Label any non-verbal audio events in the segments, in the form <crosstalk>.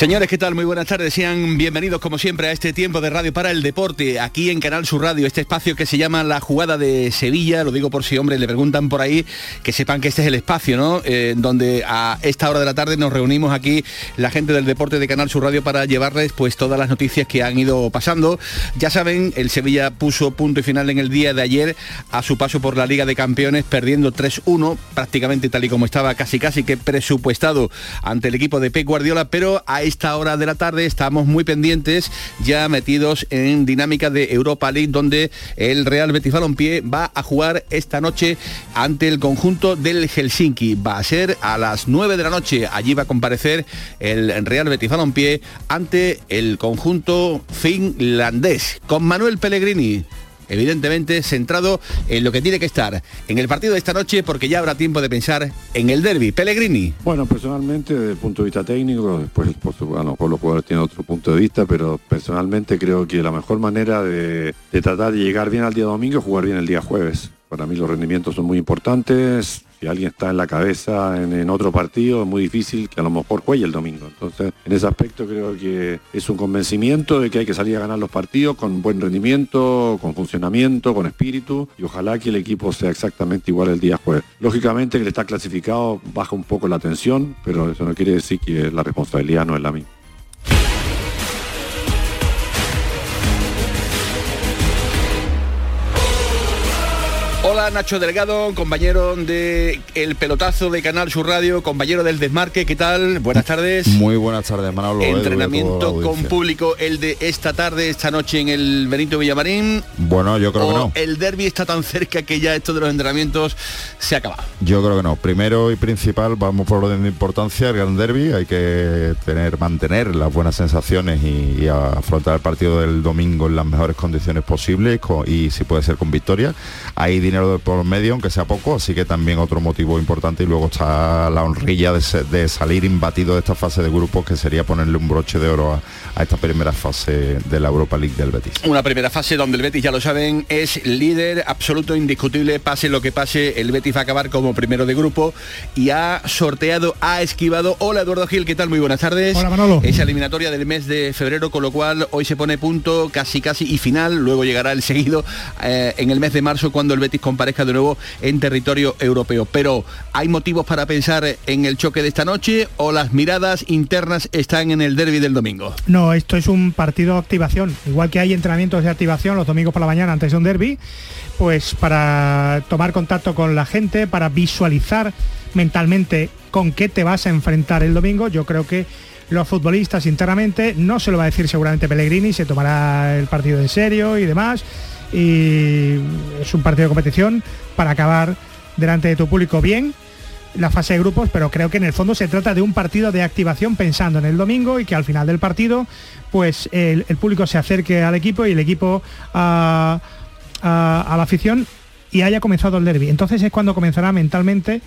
Señores, ¿qué tal? Muy buenas tardes. Sean bienvenidos como siempre a este tiempo de Radio para el Deporte, aquí en Canal Sur Radio, este espacio que se llama La Jugada de Sevilla. Lo digo por si, hombre, le preguntan por ahí, que sepan que este es el espacio, ¿no? Eh, donde a esta hora de la tarde nos reunimos aquí la gente del deporte de Canal Sur Radio para llevarles pues todas las noticias que han ido pasando. Ya saben, el Sevilla puso punto y final en el día de ayer a su paso por la Liga de Campeones, perdiendo 3-1, prácticamente tal y como estaba casi casi que presupuestado ante el equipo de Pep Guardiola, pero a esta hora de la tarde estamos muy pendientes, ya metidos en dinámica de Europa League, donde el Real Betis Balompié va a jugar esta noche ante el conjunto del Helsinki. Va a ser a las 9 de la noche. Allí va a comparecer el Real Betis Balompié ante el conjunto finlandés. Con Manuel Pellegrini evidentemente centrado en lo que tiene que estar en el partido de esta noche porque ya habrá tiempo de pensar en el derby. Pellegrini. Bueno, personalmente, desde el punto de vista técnico, después por, bueno, por los jugadores tienen otro punto de vista, pero personalmente creo que la mejor manera de, de tratar de llegar bien al día domingo es jugar bien el día jueves. Para mí los rendimientos son muy importantes, si alguien está en la cabeza en, otro partido, es muy difícil que a lo mejor juegue el domingo. Entonces, en ese aspecto creo que es un convencimiento de que hay que salir a ganar los partidos con buen rendimiento, con funcionamiento, con espíritu, y ojalá que el equipo sea exactamente igual el día jueves. Lógicamente que le está clasificado baja un poco la tensión, pero eso no quiere decir que la responsabilidad no es la misma. Hola Nacho Delgado, compañero de El Pelotazo de Canal Sur Radio, compañero del Desmarque, ¿qué tal? Buenas tardes. Muy buenas tardes, Manolo. Entrenamiento con público el de esta tarde, esta noche en el Benito Villamarín. Bueno, yo creo que no. El derby está tan cerca que ya esto de los entrenamientos se acaba. Yo creo que no. Primero y principal, vamos por orden de importancia, el gran derby, hay que tener, mantener las buenas sensaciones y, afrontar el partido del domingo en las mejores condiciones posibles y si puede ser con victoria. Hay dinero por medio, aunque sea poco, así que también otro motivo importante y luego está la honrilla de, salir imbatido de esta fase de grupos, que sería ponerle un broche de oro a, esta primera fase de la Europa League del Betis. Una primera fase donde el Betis, ya lo saben, es líder absoluto, indiscutible, pase lo que pase, el Betis va a acabar como primero de grupo y ha sorteado, ha esquivado. Hola Eduardo Gil, ¿qué tal? Muy buenas tardes. Hola Manolo. Esa eliminatoria del mes de febrero, con lo cual hoy se pone punto casi casi y final, luego llegará el seguido eh, en el mes de marzo cuando el Betis comparezca de nuevo en territorio europeo. Pero ¿hay motivos para pensar en el choque de esta noche o las miradas internas están en el derby del domingo? No, esto es un partido de activación. Igual que hay entrenamientos de activación los domingos por la mañana antes de un derby, pues para tomar contacto con la gente, para visualizar mentalmente con qué te vas a enfrentar el domingo, yo creo que los futbolistas internamente, no se lo va a decir seguramente Pellegrini, se tomará el partido en serio y demás, y es un partido de competición para acabar delante de tu público bien la fase de grupos, pero creo que en el fondo se trata de un partido de activación pensando en el domingo y que al final del partido pues el, público se acerque al equipo y el equipo a, a la afición y haya comenzado el derby. Entonces es cuando comenzará mentalmente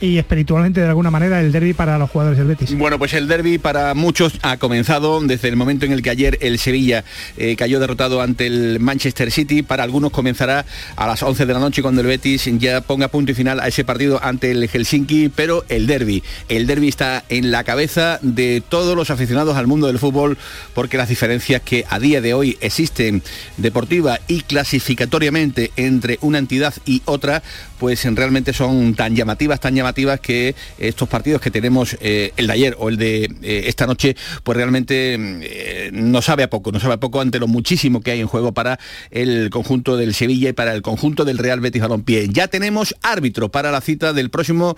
y espiritualmente de alguna manera el derby para los jugadores del Betis. Bueno, pues el derby para muchos ha comenzado desde el momento en el que ayer el Sevilla eh, cayó derrotado ante el Manchester City. Para algunos comenzará a las 11 de la noche cuando el Betis ya ponga punto y final a ese partido ante el Helsinki, pero el derby, el derby está en la cabeza de todos los aficionados al mundo del fútbol porque las diferencias que a día de hoy existen deportiva y clasificatoriamente entre una entidad y otra, pues realmente son tan llamativas, tan llamativas que estos partidos que tenemos, eh, el de ayer o el de eh, esta noche, pues realmente eh, no sabe a poco, no sabe a poco ante lo muchísimo que hay en juego para el conjunto del Sevilla y para el conjunto del Real Betis Balompié. Ya tenemos árbitro para la cita del próximo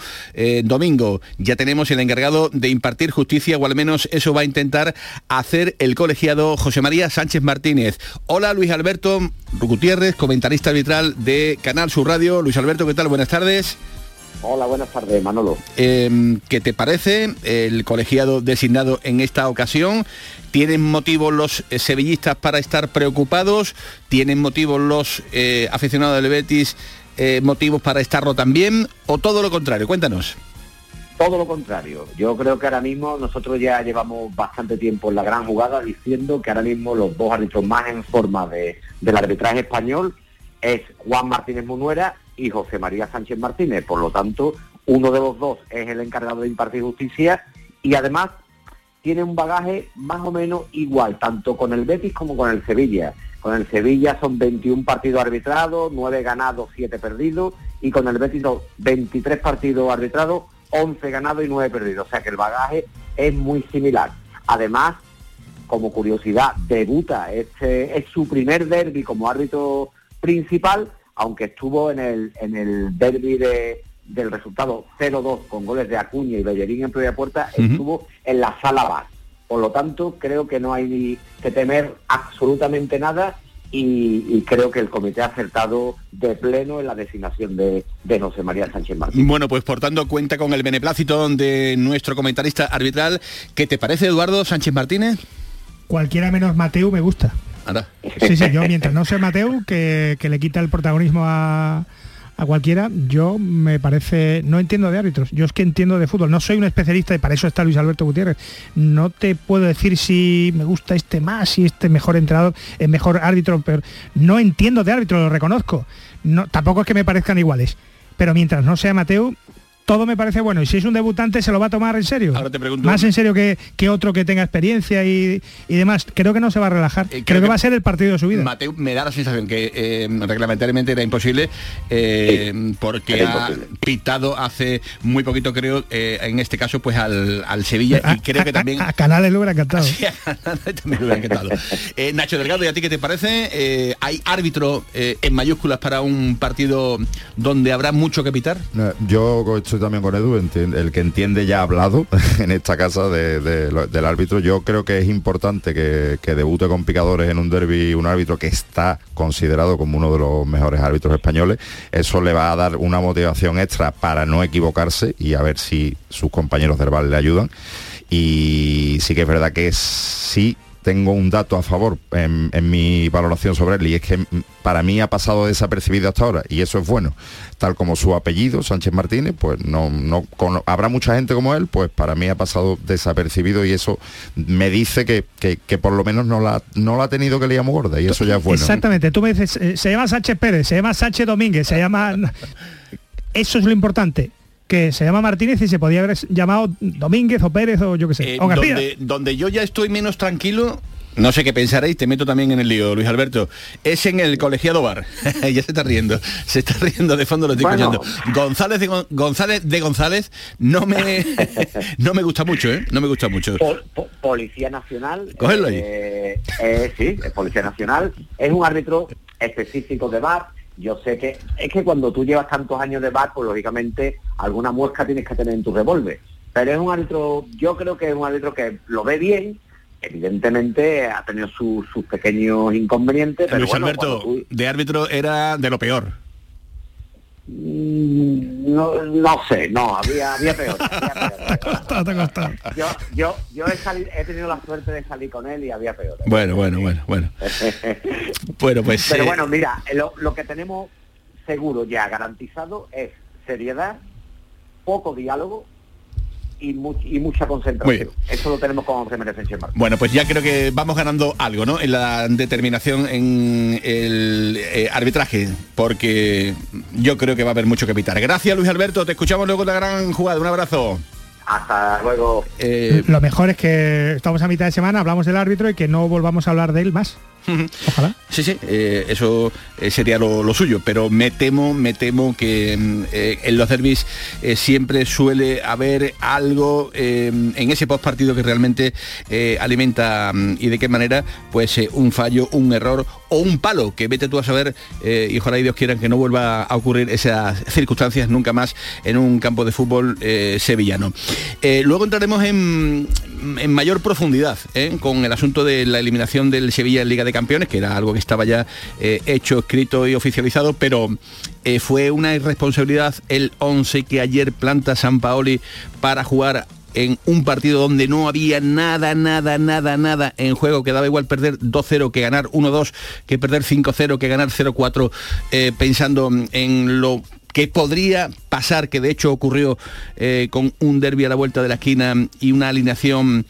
domingo, ya tenemos el encargado de impartir justicia, o al menos eso va a intentar hacer el colegiado José María Sánchez Martínez. Hola Luis Alberto Gutiérrez, comentarista arbitral de Canal Sur Radio. Luis Alberto, ¿qué tal? Buenas tardes. Hola, buenas tardes, Manolo. Em, ¿Qué te parece el colegiado designado en esta ocasión? ¿Tienen motivos los eh, sevillistas para estar preocupados? ¿Tienen motivos los eh, aficionados del Betis eh, motivos para estarlo también? ¿O todo lo contrario? Cuéntanos. Todo lo contrario. Yo creo que ahora mismo nosotros ya llevamos bastante tiempo en la gran jugada diciendo que ahora mismo los dos árbitros más en forma de, del arbitraje español es Juan Martínez Munuera y José María Sánchez Martínez. Por lo tanto, uno de los dos es el encargado de impartir justicia y además tiene un bagaje más o menos igual, tanto con el Betis como con el Sevilla. Con el Sevilla son 21 partidos arbitrados, 9 ganados, 7 perdidos, y con el Betis 23 partidos arbitrados, 11 ganados y 9 perdidos. O sea que el bagaje es muy similar. Además, como curiosidad, debuta, este es su primer derby como árbitro principal, aunque estuvo en el, en el derby de, del resultado 0-2 con goles de Acuña y Bellerín en primera puerta, estuvo en la sala bar. Por lo tanto, creo que no hay que temer absolutamente nada y, creo que el comité ha acertado de pleno en la designación de, de José María Sánchez Martín. Bueno, pues por tanto cuenta con el beneplácito de nuestro comentarista arbitral. ¿Qué te parece, Eduardo Sánchez Martínez? Cualquiera menos Mateo me gusta. Sí, sí, yo mientras no sea Mateo, que, que le quita el protagonismo a, a cualquiera, yo me parece, no entiendo de árbitros, yo es que entiendo de fútbol, no soy un especialista y para eso está Luis Alberto Gutiérrez. No te puedo decir si me gusta este más, si este mejor entrenador, es mejor árbitro, pero no entiendo de árbitro, lo reconozco. No, tampoco es que me parezcan iguales. Pero mientras no sea Mateo, todo me parece bueno. Y si es un debutante, ¿se lo va a tomar en serio? Ahora te pregunto... Más en serio que, que otro que tenga experiencia y, demás. Creo que no se va a relajar. Eh, creo, que, va a ser el partido de su vida. Mateo me da la sensación que eh, reglamentariamente era imposible eh, porque ha pitado hace muy poquito, creo, en este caso, pues al, Sevilla. y creo que también... A, Canales lo hubiera encantado. <laughs> Sí, a también lo hubiera encantado. Nacho Delgado, ¿y a ti qué te parece? ¿Hay árbitro en mayúsculas para un partido donde habrá mucho que pitar? yo estoy también con Edu, el que entiende ya ha hablado <laughs> en esta casa del árbitro. Yo creo que es importante que, debute con picadores en un derby un árbitro que está considerado como uno de los mejores árbitros españoles. Eso le va a dar una motivación extra para no equivocarse y a ver si sus compañeros del le ayudan. Y sí que es verdad que sí tengo un dato a favor en, mi valoración sobre él y es que para mí ha pasado desapercibido hasta ahora y eso es bueno. Tal como su apellido, Sánchez Martínez, pues no, no habrá mucha gente como él, pues para mí ha pasado desapercibido y eso me dice que, por lo menos no la, no la ha tenido que liar muy gorda y eso ya es bueno. Exactamente, tú me dices, eh, se llama Sánchez Pérez, se llama Sánchez Domínguez, se llama... <laughs> Eso es lo importante que se llama Martínez y se podía haber llamado Domínguez o Pérez o yo qué sé. Eh, donde, yo ya estoy menos tranquilo no sé qué pensaréis, te meto también en el lío, Luis Alberto. Es en el colegiado bar. <laughs> ya se está riendo. Se está riendo de fondo, lo estoy escuchando. González de, González de González no me <laughs> no me gusta mucho, ¿eh? No me gusta mucho. Policía Nacional. Cógelo ahí. Eh, eh, sí, es Policía Nacional. Es un árbitro específico de bar yo sé que es que cuando tú llevas tantos años de bar, pues lógicamente alguna muesca tienes que tener en tu revólver. Pero es un árbitro, yo creo que es un árbitro que lo ve bien, evidentemente ha tenido sus pequeños inconvenientes. Pero Luis Alberto, de árbitro era de lo peor. Mm, no, no sé, no, había, había peor. <laughs> Yo, yo, yo he, tenido la suerte de salir con él y había peor. Bueno, bueno, bueno, bueno. <laughs> bueno, pues... Pero eh, bueno, mira, lo, lo que tenemos seguro ya garantizado es seriedad, poco diálogo y, mucha concentración. Eso lo tenemos con José María Sánchez Bueno, pues ya creo que vamos ganando algo, ¿no? En la determinación en el eh, arbitraje, porque yo creo que va a haber mucho que evitar. Gracias, Luis Alberto. Te escuchamos luego de la gran jugada. Un abrazo. Hasta luego. Eh, lo mejor es que estamos a mitad de semana, hablamos del árbitro y que no volvamos a hablar de él más. Ojalá. Sí, sí, eh, eso eh, sería lo, suyo, pero me temo, me temo que mm, eh, en los derbis siempre suele haber algo en ese post partido que realmente alimenta mm, y de qué manera, pues un fallo, un error o un palo, que vete tú a saber, y ojalá y Dios quieran que no vuelva a ocurrir esas circunstancias nunca más en un campo de fútbol sevillano. luego entraremos en, en mayor profundidad con el asunto de la eliminación del Sevilla en Liga de Campeones, que era algo que estaba ya eh, hecho, escrito y oficializado, pero eh, fue una irresponsabilidad el 11 que ayer planta San Paoli para jugar en un partido donde no había nada, nada, nada, nada en juego, que daba igual perder 2-0 que ganar 1-2, que perder 5-0, que ganar 0-4, eh, pensando en lo que podría pasar, que de hecho ocurrió con un derby a la vuelta de la esquina y una alineación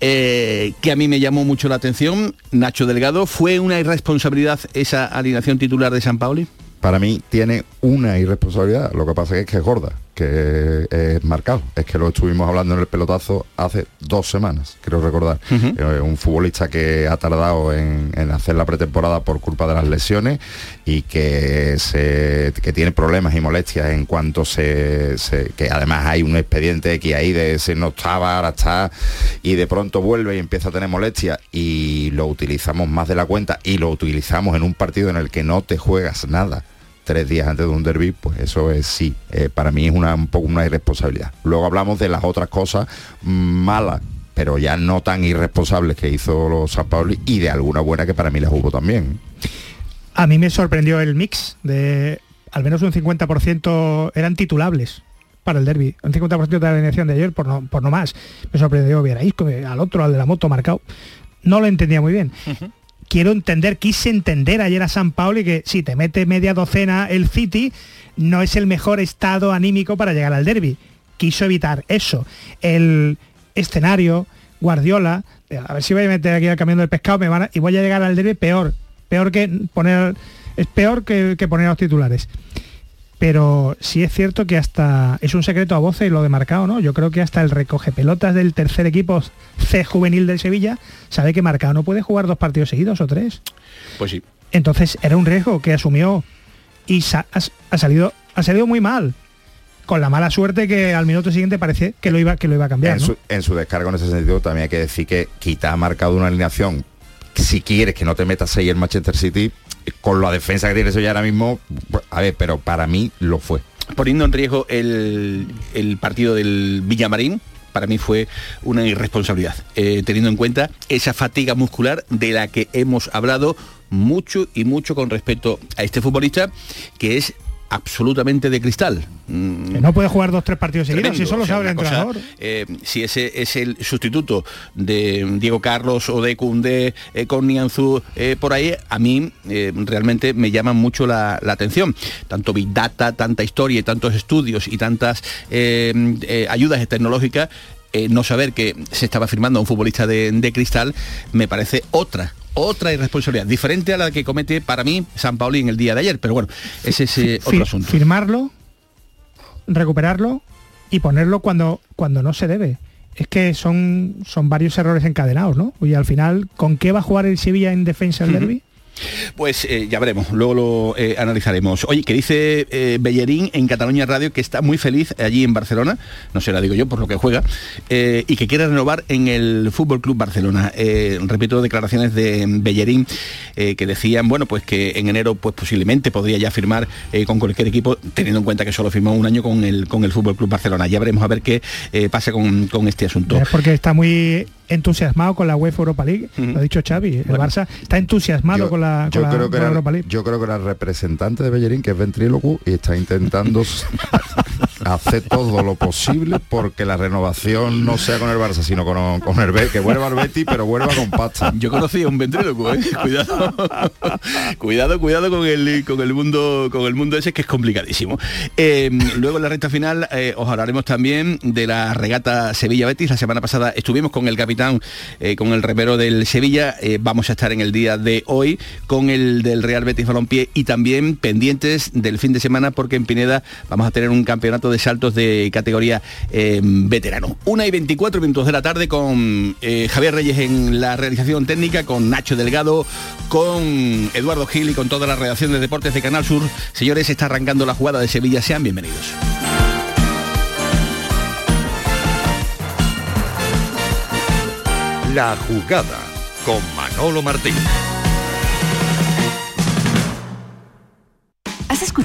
eh, que a mí me llamó mucho la atención, Nacho Delgado, ¿fue una irresponsabilidad esa alineación titular de San Pauli? Para mí tiene una irresponsabilidad, lo que pasa es que es gorda, que es marcado. Es que lo estuvimos hablando en el pelotazo hace dos semanas, creo recordar. Eh, un futbolista que ha tardado en, hacer la pretemporada por culpa de las lesiones y que, se, que tiene problemas y molestias en cuanto se, que además hay un expediente que ahí de se no estaba, ahora está, y de pronto vuelve y empieza a tener molestias y lo utilizamos más de la cuenta y lo utilizamos en un partido en el que no te juegas nada tres días antes de un derby, pues eso es sí, eh, para mí es una, un poco una irresponsabilidad. Luego hablamos de las otras cosas malas, pero ya no tan irresponsables que hizo los San Paulo y de alguna buena que para mí las hubo también. A mí me sorprendió el mix de al menos un 50% eran titulables para el derby, un 50% de la alineación de ayer por no, por no más. Me sorprendió ver a al otro, al de la moto marcado. No lo entendía muy bien quiero entender, quise entender ayer a San Paulo y que si te mete media docena el City, no es el mejor estado anímico para llegar al derby. Quiso evitar eso. El escenario, Guardiola, a ver si voy a meter aquí al camión del pescado me van y voy a llegar al derby peor, peor que poner, es peor que, que poner los titulares pero sí es cierto que hasta es un secreto a voces y lo de marcado, ¿no? Yo creo que hasta el recoge pelotas del tercer equipo C juvenil del Sevilla sabe que marcado no puede jugar dos partidos seguidos o tres. Pues sí. Entonces era un riesgo que asumió y ha, salido ha salido muy mal con la mala suerte que al minuto siguiente parece que lo iba que lo iba a cambiar. En, su, en su descargo en ese sentido también hay que decir que quita ha marcado una alineación si quieres que no te metas ahí el Manchester City, con la defensa que tiene ya ahora mismo, a ver, pero para mí lo fue. Poniendo en riesgo el, partido del Villamarín, para mí fue una irresponsabilidad, eh, teniendo en cuenta esa fatiga muscular de la que hemos hablado mucho y mucho con respecto a este futbolista, que es absolutamente de cristal. no puede jugar dos tres partidos seguidos, si solo sabe el entrenador. Eh, si ese es el sustituto de Diego Carlos o de Cundé eh, con Nianzú eh, por ahí, a mí realmente me llama mucho la, atención. Tanto Big Data, tanta historia y tantos estudios y tantas ayudas tecnológicas no saber que se estaba firmando a un futbolista de, cristal me parece otra otra irresponsabilidad, diferente a la que comete para mí San Pauli en el día de ayer, pero bueno, ese es ese otro asunto. Firmarlo, recuperarlo y ponerlo cuando, cuando no se debe. Es que son, son varios errores encadenados, ¿no? Y al final, ¿con qué va a jugar el Sevilla en defensa del derby? Pues eh, ya veremos, luego lo eh, analizaremos. Oye, que dice eh, Bellerín en Cataluña Radio que está muy feliz allí en Barcelona, no sé, la digo yo por lo que juega, y que quiere renovar en el Fútbol Club Barcelona. repito declaraciones de Bellerín que decían, bueno, pues que en enero pues posiblemente podría ya firmar con cualquier equipo, teniendo en cuenta que solo firmó un año con el con el Fútbol Club Barcelona. Ya veremos a ver qué pasa con, con este asunto. Es porque está muy entusiasmado con la UEFA Europa League, lo ha dicho Xavi, el Barça está entusiasmado con la, yo creo que Europa League. Yo creo que era el representante de Bellerín, que es ventríloco, y está intentando <laughs> hacer todo lo posible porque la renovación no sea con el Barça, sino con, con el B, que vuelva al Betty, pero vuelva con pasta. Yo conocí a un ventríloco, ¿eh? cuidado. cuidado, cuidado con el con el mundo con el mundo ese que es complicadísimo. Em, luego en la recta final eh, os hablaremos también de la regata Sevilla Betis. La semana pasada estuvimos con el capitán, eh, con el remero del Sevilla. Eh, vamos a estar en el día de hoy con el del Real Betis Balompié y también pendientes del fin de semana porque en Pineda vamos a tener un campeonato de saltos de categoría eh, veterano. Una y 24 minutos de la tarde con eh, Javier Reyes en la realización técnica, con Nacho Delgado, con Eduardo Gil y con toda la redacción de deportes de Canal Sur. Señores, está arrancando la jugada de Sevilla. Sean bienvenidos. La jugada con Manolo Martín.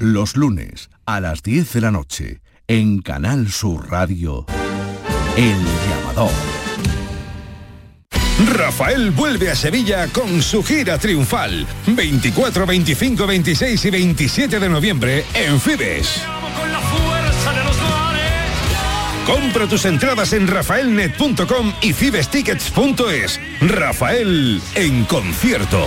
Los lunes a las 10 de la noche en Canal Sur Radio. El llamador. Rafael vuelve a Sevilla con su gira triunfal. 24, 25, 26 y 27 de noviembre en Fibes. Compra tus entradas en rafaelnet.com y cibestickets.es. Rafael en concierto.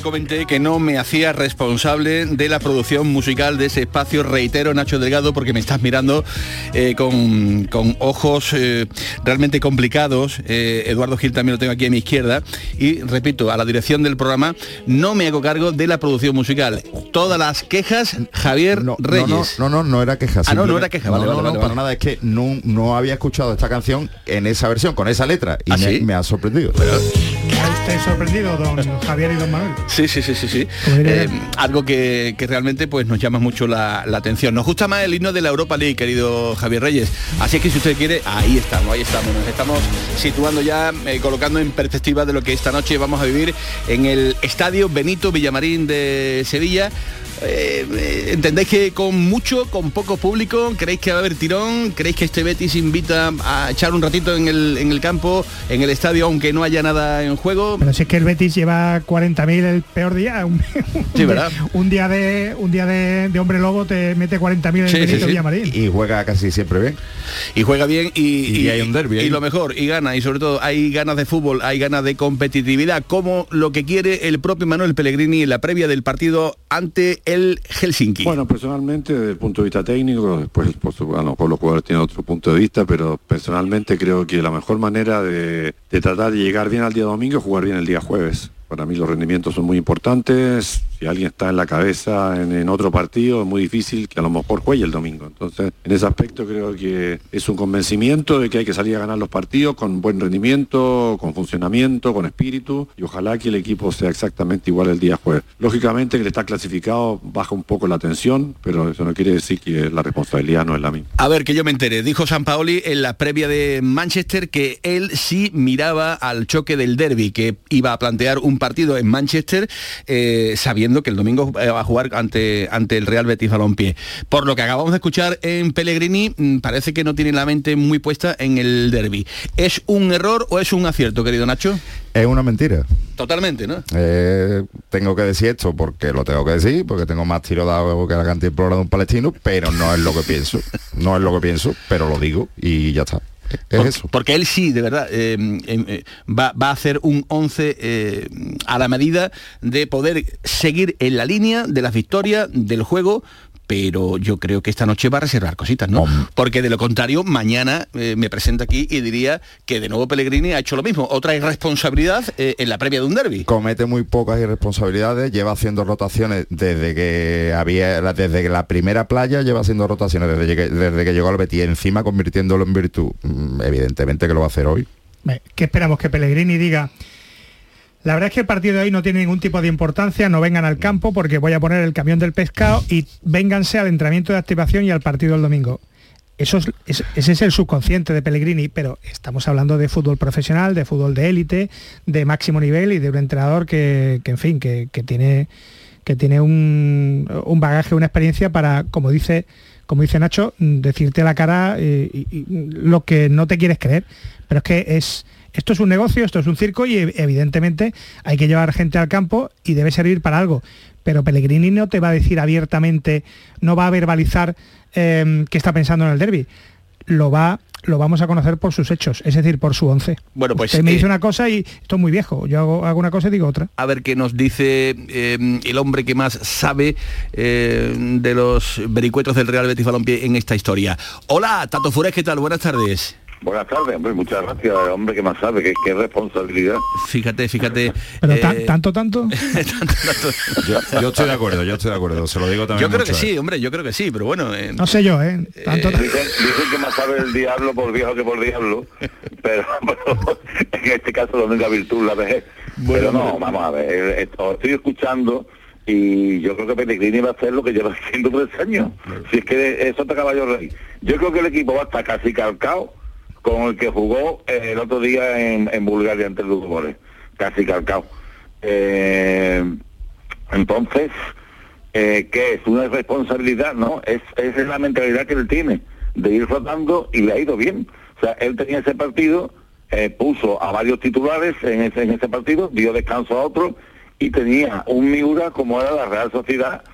Ya comenté que no me hacía responsable de la producción musical de ese espacio, reitero Nacho Delgado, porque me estás mirando eh, con, con ojos eh, realmente complicados. Eh, Eduardo Gil también lo tengo aquí a mi izquierda. Y repito, a la dirección del programa no me hago cargo de la producción musical. Todas las quejas, Javier No, Reyes. No, no, no, no era queja. Ah, no, no era queja, vale, no, vale, no, vale, para nada, es que no, no había escuchado esta canción en esa versión, con esa letra, y ¿Ah, me, sí? me ha sorprendido. ¿Está usted sorprendido, don Javier y don Manuel? Sí, sí, sí, sí, sí. Eh, algo que, que realmente pues nos llama mucho la, la atención. Nos gusta más el himno de la Europa League, querido Javier Reyes. Así es que si usted quiere, ahí estamos, ahí estamos. Nos estamos situando ya, eh, colocando en perspectiva de lo que esta noche vamos a vivir en el Estadio Benito Villamarín de Sevilla. Eh, ¿Entendéis que con mucho, con poco público, creéis que va a haber tirón? ¿Creéis que este Betis invita a echar un ratito en el, en el campo, en el estadio, aunque no haya nada en juego? Pero si es que el Betis lleva 40.000 el peor día, un, <laughs> un Sí, día- ¿verdad? un día de un día de, de hombre lobo te mete 40.000 en el Sí, sí, Benito sí. Villamarín. Y juega casi siempre bien. y juega bien y, Y hay un derbi y lo mejor y gana y sobre todo hay ganas de fútbol hay ganas de competitividad como lo que quiere el propio Manuel Pellegrini en la previa del partido ante el Helsinki Bueno, personalmente, desde el punto de vista técnico, después por, su, bueno, por los jugadores tienen otro punto de vista, pero personalmente creo que la mejor manera de, de tratar de llegar bien al día domingo es jugar bien el día jueves. Para mí los rendimientos son muy importantes. Si alguien está en la cabeza en, otro partido, es muy difícil que a lo mejor juegue el domingo. Entonces, en ese aspecto creo que es un convencimiento de que hay que salir a ganar los partidos con buen rendimiento, con funcionamiento, con espíritu, y ojalá que el equipo sea exactamente igual el día jueves. Lógicamente que le está clasificado baja un poco la tensión, pero eso no quiere decir que la responsabilidad no es la misma. a ver que yo me entere dijo San Paoli en la previa de Manchester que él sí miraba al choque del derby que iba a plantear un partido en Manchester eh, sabiendo que el domingo eh, va a jugar ante, ante el Real Betis Balompié por lo que acabamos de escuchar en Pellegrini mm, parece que no tiene la mente muy puesta en el derby ¿es un error o es un acierto querido Nacho? Es una mentira. Totalmente, ¿no? Eh, tengo que decir esto porque lo tengo que decir, porque tengo más tiro dado que la cantimplora de un palestino, pero no es lo que pienso. <laughs> No es lo que pienso, pero lo digo y ya está. Es Por- eso. Porque él sí, de verdad, eh, eh, eh, va, va a hacer un 11 eh, a la medida de poder seguir en la línea de las victorias del juego, pero yo creo que esta noche va a reservar cositas, ¿no? Porque de lo contrario, mañana eh, me presento aquí y diría que de nuevo Pellegrini ha hecho lo mismo, otra irresponsabilidad eh, en la previa de un derby. Comete muy pocas irresponsabilidades, lleva haciendo rotaciones desde que había, desde que la primera playa lleva haciendo rotaciones desde que, desde que llegó al Betis, encima convirtiéndolo en virtud. Mm, Evidentemente que lo va a hacer hoy. ¿Qué esperamos? Que Pellegrini diga. La verdad es que el partido de hoy no tiene ningún tipo de importancia, no vengan al campo porque voy a poner el camión del pescado y vénganse al entrenamiento de activación y al partido del domingo. Eso es, es- ese es el subconsciente de Pellegrini, pero estamos hablando de fútbol profesional, de fútbol de élite, de máximo nivel y de un entrenador que, que, en fin, que, que tiene, que tiene un, un bagaje, una experiencia para, como dice, como dice Nacho, decirte la cara y- y lo que no te quieres creer. Pero es que es, esto es un negocio, esto es un circo y ev- evidentemente hay que llevar gente al campo y debe servir para algo. Pero Pellegrini no te va a decir abiertamente, no va a verbalizar eh, que está pensando en el derby. Lo va lo vamos a conocer por sus hechos, es decir, por su once. Bueno, pues, Usted me eh, dice una cosa y esto es muy viejo. Yo hago, hago una cosa y digo otra. a ver qué nos dice eh, el hombre que más sabe eh, de los vericuetos del Real Betis Balompié en esta historia. Hola, Tato Fures, ¿qué tal? Buenas tardes. Buenas tardes, hombre, muchas gracias, hombre, que más sabe, qué, qué responsabilidad. Fíjate, fíjate. Pero eh, tan- tanto, tanto. <laughs> tanto, tanto. Yo, yo estoy de acuerdo, yo estoy de acuerdo. Se lo digo también. Yo creo que mucho sí, hombre, yo creo que sí, pero bueno. eh, No sé yo, ¿eh? Tanto. Dicen, dicen que más sabe el diablo por viejo que por diablo, pero, pero en este caso la única virtud la vejez. pero no, vamos a ver, esto, estoy escuchando y yo creo que Pellegrini va a hacer lo que lleva haciendo tres años. Si es que eso está caballo rey. Yo creo que el equipo va a estar casi calcado con el que jugó eh, el otro día en, Bulgaria ante el Ludogorets. Casi calcado. Eh, entonces, eh, que es una responsabilidad, no, es, esa es la mentalidad que él tiene, de ir rotando y le ha ido bien. O sea, él tenía ese partido, eh, puso a varios titulares en ese, en ese partido, dio descanso a otro y tenía un Miura como era la Real Sociedad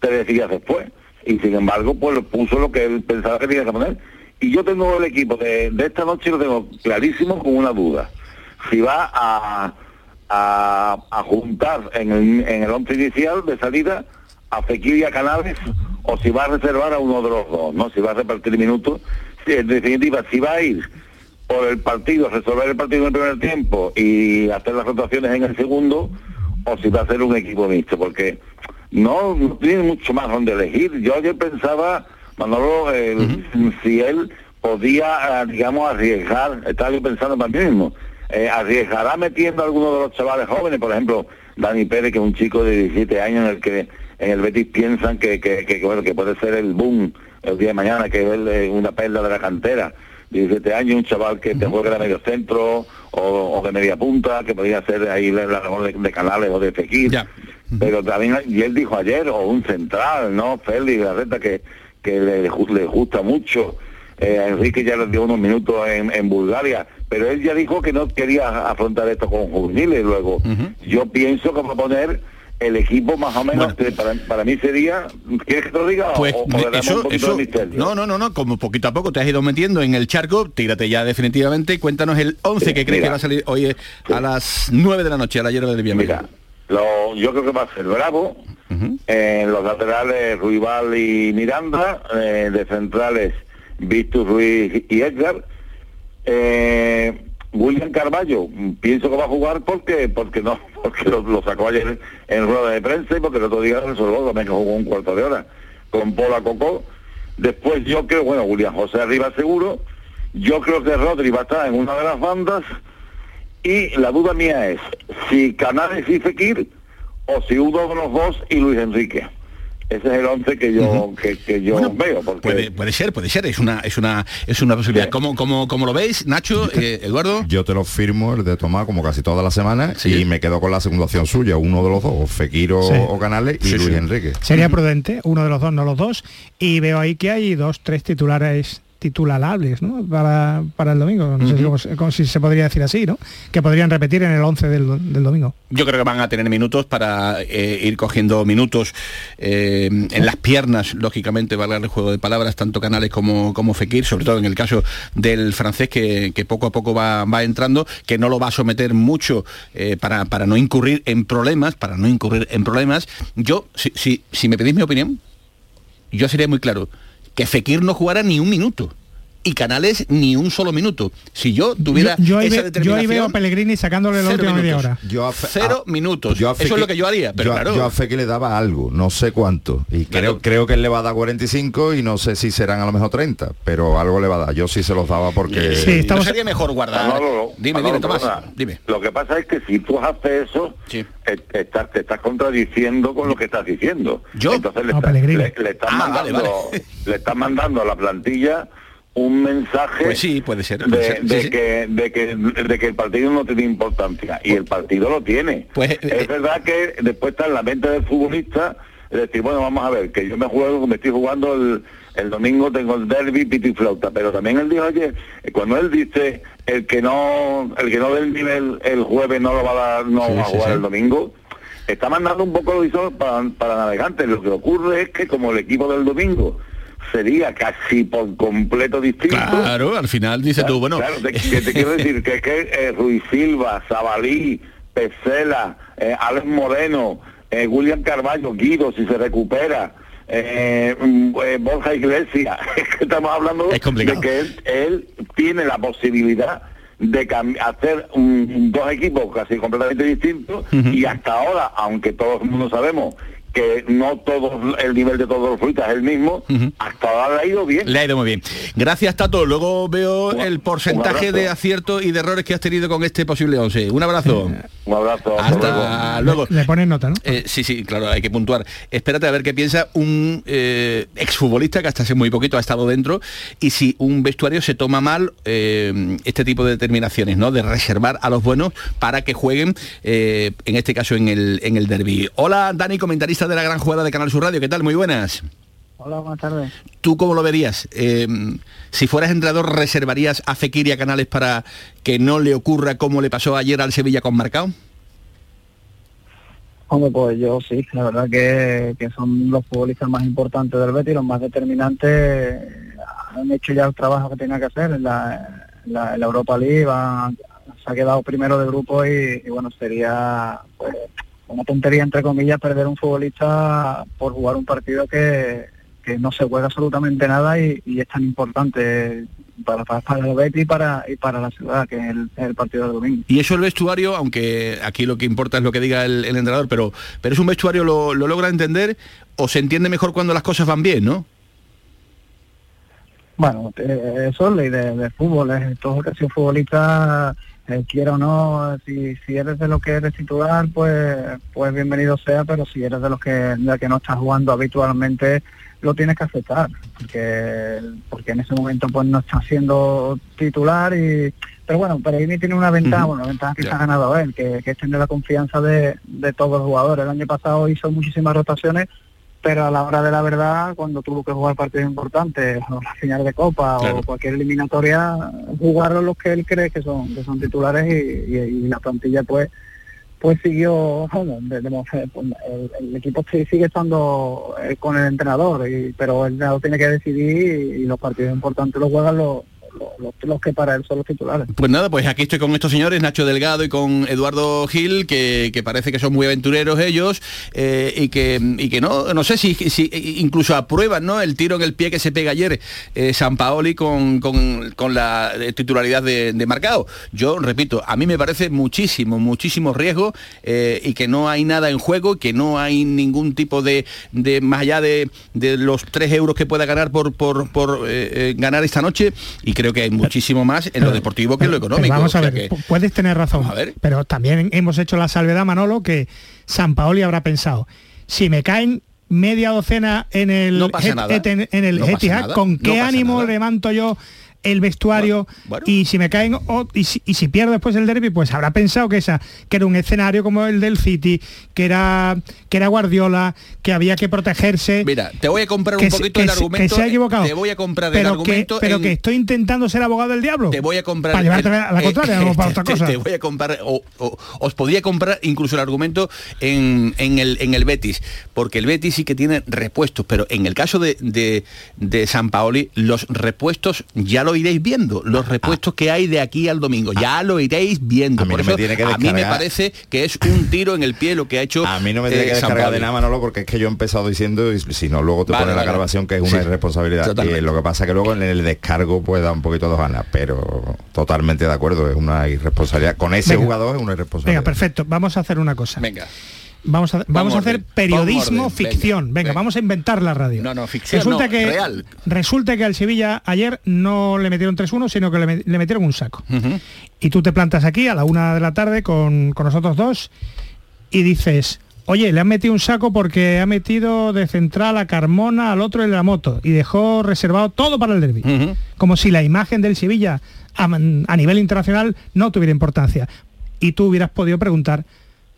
tres días después. Y sin embargo, pues puso lo que él pensaba que tenía que poner. Y yo tengo el equipo de, de esta noche, lo tengo clarísimo con una duda. Si va a, a, a juntar en el, en el once inicial de salida a Fekir y a Canales o si va a reservar a uno de los dos, ¿no? Si va a repartir minutos. En definitiva, si va a ir por el partido, resolver el partido en el primer tiempo y hacer las rotaciones en el segundo, o si va a ser un equipo mixto, porque no, no tiene mucho más donde elegir. Yo ayer pensaba, Manolo, eh, si él podía, eh, digamos, arriesgar, estaba yo pensando para mí mismo, eh, arriesgará metiendo a alguno de los chavales jóvenes, por ejemplo, Dani Pérez, que es un chico de 17 años en el que en el Betis piensan que, que, que, bueno, que puede ser el boom el día de mañana, que es el, una perla de la cantera. 17 años, un chaval que te juega de medio centro o, o de media punta, que podría ser ahí la la labor de, de Canales o de Fekir. Pero también, y él dijo ayer, o un central, ¿no? Félix, la reta que, que le, gusta mucho. Eh, Enrique ya le dio unos minutos en, en Bulgaria, pero él ya dijo que no quería afrontar esto con juveniles. Luego, yo pienso que va a poner el equipo más o menos, que para, para mí sería, ¿quieres que te lo diga? Pues o, o damos un eso, eso, de no, no, no, no, como poquito a poco te has ido metiendo en el charco, tírate ya definitivamente y cuéntanos el 11 Sí, que crees mira. que va a salir hoy eh, a las 9 de la noche, a la hierba del viernes. Lo- yo creo que va a ser Bravo, en los laterales Ruibal y Miranda, eh, de centrales Víctor Ruiz y Edgar. Eh, William Carballo, pienso que va a jugar porque porque no <laughs> porque lo, lo sacó ayer en rueda de prensa y porque el otro día resolvió también que jugó un cuarto de hora con Pola Cocó. Después yo creo, bueno, William José arriba seguro. Yo creo que Rodri va a estar en una de las bandas y la duda mía es si Canales y Fekir o si uno de los dos y Luis Enrique. Ese es el once que yo que, que yo veo. Porque Puede, puede ser, puede ser, es una, es una, es una posibilidad. ¿Cómo, cómo, cómo lo veis, Nacho, eh, Eduardo? Yo te lo firmo, el de Tomás, como casi toda la semana, y me quedo con la segunda opción suya, uno de los dos, o Fekir o, Sí. o Canales y Sí, Luis sí. Enrique. Sería prudente, uno de los dos, no los dos. Y veo ahí que hay dos, tres titulares titularables ¿no? para, para el domingo. No sé si, cómo si se podría decir así, ¿no? Que podrían repetir en el 11 del, del domingo. Yo creo que van a tener minutos para eh, ir cogiendo minutos eh, en las piernas, lógicamente, valga el juego de palabras, tanto Canales como, como Fekir, sobre todo en el caso del francés que, que poco a poco va, va entrando, que no lo va a someter mucho eh, para, para no incurrir en problemas, para no incurrir en problemas. Yo, si, si, si me pedís mi opinión, yo sería muy claro, que Fekir no jugara ni un minuto. Y Canales ni un solo minuto. Si yo tuviera yo, yo ahí esa ve- yo determinación... ahí veo a Pellegrini sacándole la última media minutos. hora. Yo a Fe- Cero a- minutos. yo a Eso es lo que yo haría, pero yo, a- claro. yo a Fekir le daba algo, no sé cuánto. Y creo, creo que él le va a dar 45 y no sé si serán a lo mejor 30, pero algo le va a dar. Yo sí se los daba porque... ¿No sería mejor guardar? Dime, dime, Tomás. perdona. Dime. Lo que pasa es que si tú haces eso, eh, estás, te estás contradiciendo con lo que estás diciendo. ¿Yo? Entonces le, No, estás- le- le estás Ah, vale, mandando, <laughs> le estás mandando a la plantilla un mensaje Pues sí, puede ser. de, puede ser. Sí, de sí. que, de, que, de que el partido no tiene importancia y el partido lo tiene. Pues, eh, es verdad que después está en la mente del futbolista es decir, bueno, vamos a ver, que yo me juego, me estoy jugando el, el domingo, tengo el derby, pito y flauta, pero también él dijo eh, cuando él dice el que no, el que no dé el nivel el jueves no lo va a dar, no Sí, va a jugar el domingo, está mandando un poco el visor para, para navegantes. Lo que ocurre es que como el equipo del domingo sería casi por completo distinto. Claro, al final dice tú, bueno, Claro, te, <laughs> que te quiero decir que, que eh, Ruiz Silva, Sabalí, Pesela, eh, Alex Moreno, eh, William Carballo, Guido, si se recupera, eh, mm, eh, Borja Iglesias, <laughs> es que estamos hablando de que él, él tiene la posibilidad de hacer un- dos equipos casi completamente distintos y hasta ahora, aunque todo el mundo sabemos que no todo el nivel de todos los frutas es el mismo, hasta ahora le ha ido bien. Le ha ido muy bien. Gracias, Tato. Luego veo el porcentaje de acierto y de errores que has tenido con este posible 11. Un abrazo. Un abrazo. Hasta luego. Le ponen nota, ¿no? Eh, sí, sí, claro, hay que puntuar. Espérate a ver qué piensa un eh, exfutbolista que hasta hace muy poquito ha estado dentro y si un vestuario se toma mal eh, este tipo de determinaciones, ¿no? De reservar a los buenos para que jueguen, eh, en este caso en el, en el derby. Hola, Dani, comentarista de la gran jugada de Canal Sur Radio. ¿Qué tal? Muy buenas. Hola, buenas tardes. ¿Tú cómo lo verías? Eh, si fueras entrenador, ¿reservarías a Fekir y a Canales para que no le ocurra como le pasó ayer al Sevilla con Marcao? Hombre, pues yo sí, la verdad que, que son los futbolistas más importantes del Betis, los más determinantes, han hecho ya el trabajo que tenían que hacer en la, en la- en la Europa League, van- se ha quedado primero de grupo y, y bueno, sería pues, una tontería, entre comillas, perder un futbolista por jugar un partido que, que no se juega absolutamente nada y, y es tan importante para, para, para el Betis y para, y para la ciudad, que es el, el partido del domingo. Y eso el vestuario, aunque aquí lo que importa es lo que diga el, el entrenador, pero, pero es un vestuario, lo, lo logra entender o se entiende mejor cuando las cosas van bien, ¿no? Bueno, eh, eso es ley de, de fútbol, es todo que si un futbolista eh, quiera o no, si, si eres de los que eres titular, pues pues bienvenido sea, pero si eres de los que, de que no estás jugando habitualmente, lo tienes que aceptar, porque porque en ese momento pues no está siendo titular y pero bueno, Pellegrini tiene una ventaja, bueno, una ventaja que Ya. se ha ganado a él, que, que es tener la confianza de, de todos los jugadores. El año pasado hizo muchísimas rotaciones pero a la hora de la verdad, cuando tuvo que jugar partidos importantes, o la final de Copa Claro. o cualquier eliminatoria, jugaron los que él cree que son que son titulares y, y- y la plantilla pues pues siguió, bueno, de- de- pues, el, el equipo sigue estando eh, con el entrenador, y, pero el entrenador tiene que decidir y, y los partidos importantes los juegan los, los, que para él son los titulares. Pues nada, pues aquí estoy con estos señores, Nacho Delgado y con Eduardo Gil, que, parece que son muy aventureros ellos eh, y que y que no, no sé si, incluso aprueban ¿no? el tiro en el pie que se pega ayer eh, San Paoli con, con- la titularidad de, de Marcao. Yo repito, a mí me parece muchísimo, muchísimo riesgo eh, y que no hay nada en juego, que no hay ningún tipo de, de más allá de, de los tres euros que pueda ganar por, por, por, eh, ganar esta noche y creo que hay muchísimo más en lo deportivo que en lo económico. vamos a O sea ver, que- puedes tener razón. Pero también hemos hecho la salvedad, Manolo, que San Paoli habrá pensado, si me caen media docena en el, No pasa nada. En el No pasa Etihad, nada. ¿con qué ánimo nada. levanto yo el vestuario y si me caen y, si, y si pierdo después el derby pues habrá pensado que esa que era un escenario como el del City que era que era Guardiola que había que protegerse Mira, te voy a comprar que un poquito que el argumento. que se ha equivocado Te voy a comprar el pero argumento. que, pero en- que estoy intentando ser abogado del diablo te voy a comprar para llevarte el- a la eh, contraria para <laughs> otra cosa te voy a comprar o, o- os podría comprar incluso el argumento en, en el en el Betis porque el Betis sí que tiene repuestos pero en el caso de, de, de San Paoli los repuestos ya lo iréis viendo los repuestos que hay de aquí al domingo ya lo iréis viendo Ah. A mí por no me eso tiene que a mí me descargar. parece que es un tiro en el pie lo que ha hecho A mí no me tiene eh, que descargar de nada, Manolo, porque es que yo he empezado diciendo, y si no, luego te Vale, pone la grabación que es una Sí, irresponsabilidad. Y lo que pasa que luego en el descargo puede dar un poquito de ganas, pero totalmente de acuerdo, es una irresponsabilidad. Con ese Venga. jugador es una irresponsabilidad. Venga, perfecto. Vamos a hacer una cosa. Venga. Vamos a, vamos a hacer orden, periodismo venga, ficción. Venga, vamos a inventar la radio. No, no, ficción resulta no, que real. resulta que al Sevilla ayer no le metieron 3-1, sino que le, me- le metieron un saco. Y tú te plantas aquí a la una de la tarde con, con nosotros dos y dices, oye, le han metido un saco porque ha metido de central a Carmona, al otro en la moto y dejó reservado todo para el derby. Como si la imagen del Sevilla a, a nivel internacional no tuviera importancia. Y tú hubieras podido preguntar,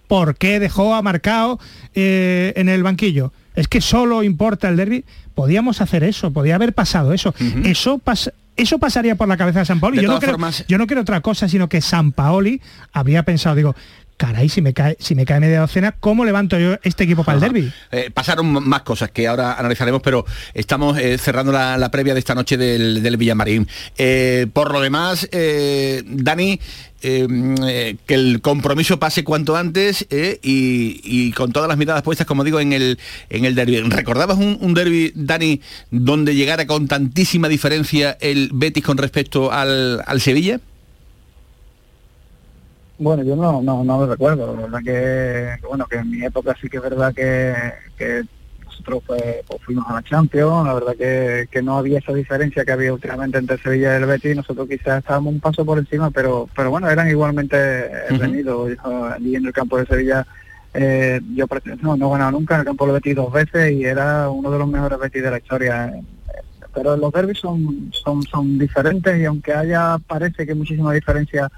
¿por qué dejó a Marcao eh, en el banquillo? Es que solo importa el derby. Podíamos hacer eso, podía haber pasado eso. Eso pasa. Eso pasaría por la cabeza de San Paoli. De Yo no, creo, formas- yo no quiero otra cosa, sino que San Paoli habría pensado, digo, caray, si me cae, si me cae media docena, ¿cómo levanto yo este equipo para el derby? Eh, pasaron más cosas que ahora analizaremos, pero estamos eh, cerrando la, la previa de esta noche del, del Villamarín. Eh, por lo demás, Dani, eh, eh, que el compromiso pase cuanto antes eh, y, y con todas las miradas puestas, como digo, en el, en el derby. ¿Recordabas un, un derby, Dani, donde llegara con tantísima diferencia el Betis con respecto al, al Sevilla? Bueno, yo no, no, no lo recuerdo, la verdad que, que, bueno, que en mi época sí que es verdad que, que nosotros pues, pues, fuimos a la Champions, la verdad que, que no había esa diferencia que había últimamente entre Sevilla y el Betis, nosotros quizás estábamos un paso por encima, pero pero bueno, eran igualmente. Yo, allí en el campo de Sevilla eh, yo no, no he ganado nunca en el campo del Betis dos veces y era uno de los mejores Betis de la historia. Pero los derbis son, son, son diferentes y aunque haya, parece que muchísima diferencia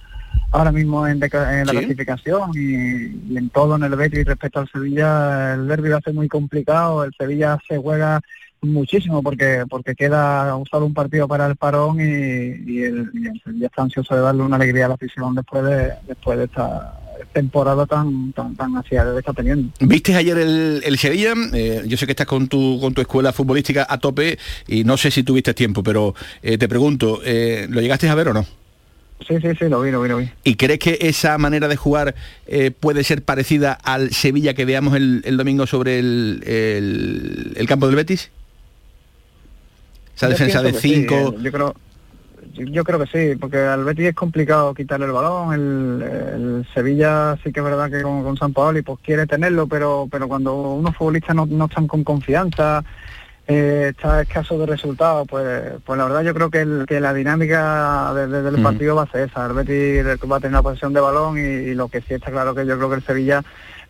ahora mismo en, en la Sí. clasificación y, y en todo en el Betis respecto al Sevilla, el derbi va a ser muy complicado, el Sevilla se juega muchísimo porque porque queda solo un partido para el parón y, y el, y el Sevilla está ansioso de darle una alegría a la afición después de después de esta temporada tan tan tan hacia que está teniendo. ¿Viste ayer el, el Sevilla? Eh, yo sé que estás con tu, con tu escuela futbolística a tope y no sé si tuviste tiempo, pero eh, te pregunto, eh, ¿lo llegaste a ver o no? Sí, sí, sí, lo vi, lo vi, lo vi. ¿Y crees que esa manera de jugar eh, puede ser parecida al Sevilla que veamos el, el domingo sobre el, el- el campo del Betis? Esa Yo defensa de pienso que sí, cinco. eh, yo creo yo- creo que sí, porque al Betis es complicado quitarle el balón, el, el Sevilla sí que es verdad que con, con San Paoli pues quiere tenerlo, pero pero cuando unos futbolistas no, no están con confianza, eh, está escaso de resultados, pues pues la verdad yo creo que, el- que la dinámica de- de- del Mm. partido va a ser esa, el Betis va a tener la posición de balón y, y lo que sí está claro que yo creo que el Sevilla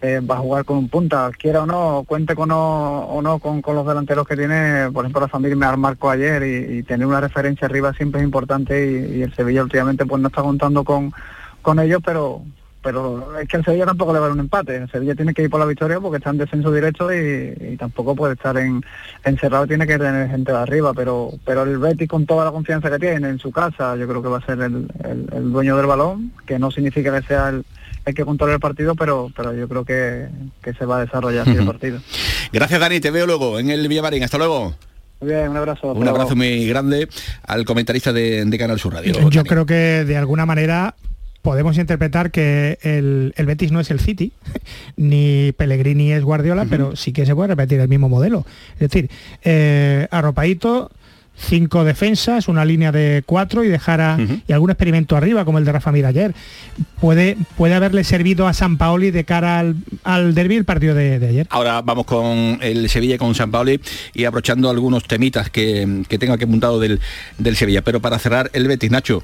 eh, va a jugar con un punta, quiera o no, cuente con o, o no con, con los delanteros que tiene, por ejemplo la familia me marcó ayer y, y tener una referencia arriba siempre es importante y, y el Sevilla últimamente pues no está contando con, con ellos, pero pero es que el Sevilla tampoco le va a dar un empate, el Sevilla tiene que ir por la victoria porque está en descenso directo y, y tampoco puede estar en encerrado, tiene que tener gente de arriba, pero pero el Betis con toda la confianza que tiene en su casa, yo creo que va a ser el, el- el dueño del balón, que no significa que sea el, el que controle el partido, pero pero yo creo que, que se va a desarrollar así el <laughs> partido. Gracias Dani, te veo luego en el Villamarín. Hasta luego. Muy bien, un abrazo. Un abrazo luego. muy grande al comentarista de, de Canal Sur Radio. Yo creo que de alguna manera podemos interpretar que el, el Betis no es el City, <laughs> ni Pellegrini es Guardiola, pero sí que se puede repetir el mismo modelo. Es decir, eh, arropadito, cinco defensas, una línea de cuatro y dejar a, y algún experimento arriba, como el de Rafa Mir ayer. Puede, puede haberle servido a San Paoli de cara al, al derby el partido de, de ayer. Ahora vamos con el Sevilla y con San Paoli y abrochando algunos temitas que, que tengo aquí apuntado del, del Sevilla. Pero para cerrar el Betis, Nacho,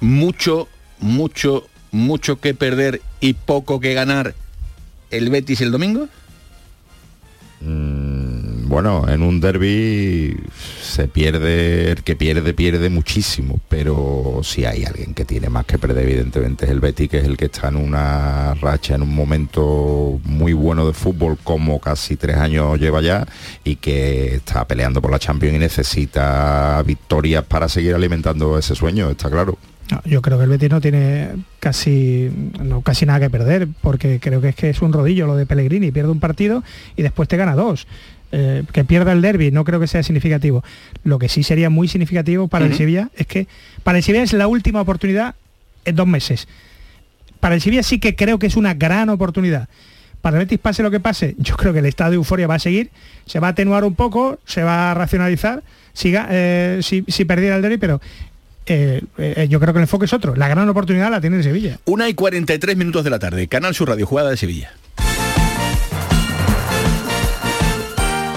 mucho, mucho, mucho que perder y poco que ganar el Betis el domingo. Mm, Bueno, en un derby se pierde, el que pierde, pierde muchísimo, pero si hay alguien que tiene más que perder, evidentemente es el Betis, que es el que está en una racha, en un momento muy bueno de fútbol, como casi tres años lleva ya, y que está peleando por la Champions y necesita victorias para seguir alimentando ese sueño, está claro. Yo creo que el Betis no tiene casi casi nada que perder, porque creo que es que es un rodillo lo de Pellegrini, pierde un partido y después te gana dos. Eh, que pierda el derby no creo que sea significativo. Lo que sí sería muy significativo para el. Sevilla es que para el Sevilla es la última oportunidad en dos meses. Para el Sevilla sí que creo que es una gran oportunidad. Para el Betis pase lo que pase, <laughs> yo creo que el estado de euforia va a seguir, se va a atenuar un poco, se va a racionalizar, siga, eh, si, si perdiera el derby, pero eh, eh, yo creo que el enfoque es otro. La gran oportunidad la tiene el Sevilla. Una y 43 minutos de la tarde. Canal Sur Radio, jugada de Sevilla.